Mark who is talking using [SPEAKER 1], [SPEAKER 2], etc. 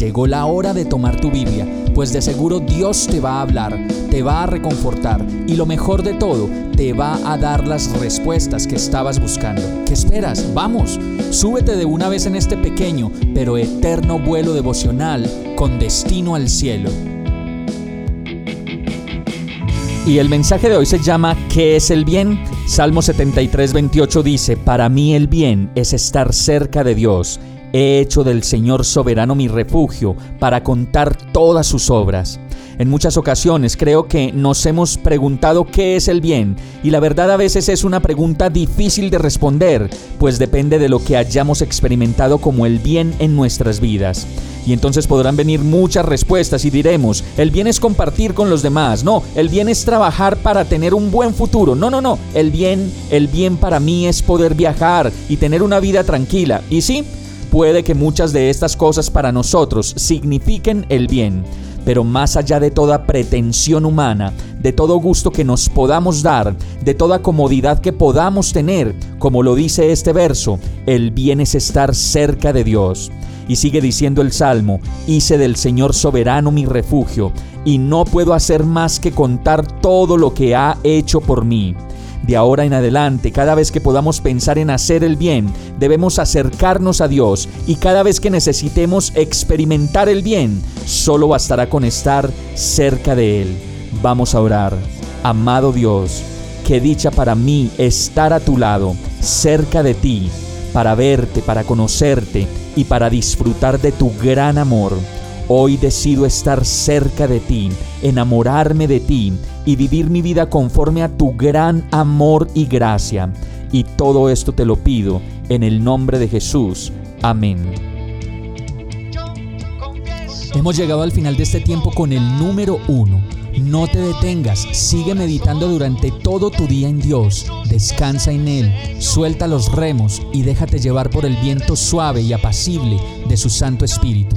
[SPEAKER 1] Llegó la hora de tomar tu Biblia, pues de seguro Dios te va a hablar, te va a reconfortar y lo mejor de todo, te va a dar las respuestas que estabas buscando. ¿Qué esperas? Vamos, súbete de una vez en este pequeño pero eterno vuelo devocional con destino al cielo. Y el mensaje de hoy se llama ¿Qué es el bien? Salmo 73, 28 dice, Para mí el bien es estar cerca de Dios He hecho del Señor soberano mi refugio para contar todas sus obras. En muchas ocasiones creo que nos hemos preguntado qué es el bien y la verdad a veces es una pregunta difícil de responder, pues depende de lo que hayamos experimentado como el bien en nuestras vidas. Y entonces podrán venir muchas respuestas y diremos, el bien es compartir con los demás, no, el bien es trabajar para tener un buen futuro, no, no, no, el bien, el bien para mí es poder viajar y tener una vida tranquila. Y sí, Puede que muchas de estas cosas para nosotros signifiquen el bien, pero más allá de toda pretensión humana, de todo gusto que nos podamos dar, de toda comodidad que podamos tener, como lo dice este verso, el bien es estar cerca de Dios. Y sigue diciendo el Salmo, hice del Señor soberano mi refugio, y no puedo hacer más que contar todo lo que ha hecho por mí. De ahora en adelante, cada vez que podamos pensar en hacer el bien, debemos acercarnos a Dios y cada vez que necesitemos experimentar el bien, solo bastará con estar cerca de Él. Vamos a orar. Amado Dios, qué dicha para mí estar a tu lado, cerca de ti, para verte, para conocerte y para disfrutar de tu gran amor. Hoy decido estar cerca de ti, enamorarme de ti y vivir mi vida conforme a tu gran amor y gracia. Y todo esto te lo pido en el nombre de Jesús. Amén. Hemos llegado al final de este tiempo con el número uno. No te detengas, sigue meditando durante todo tu día en Dios, descansa en Él, suelta los remos y déjate llevar por el viento suave y apacible de su Santo Espíritu.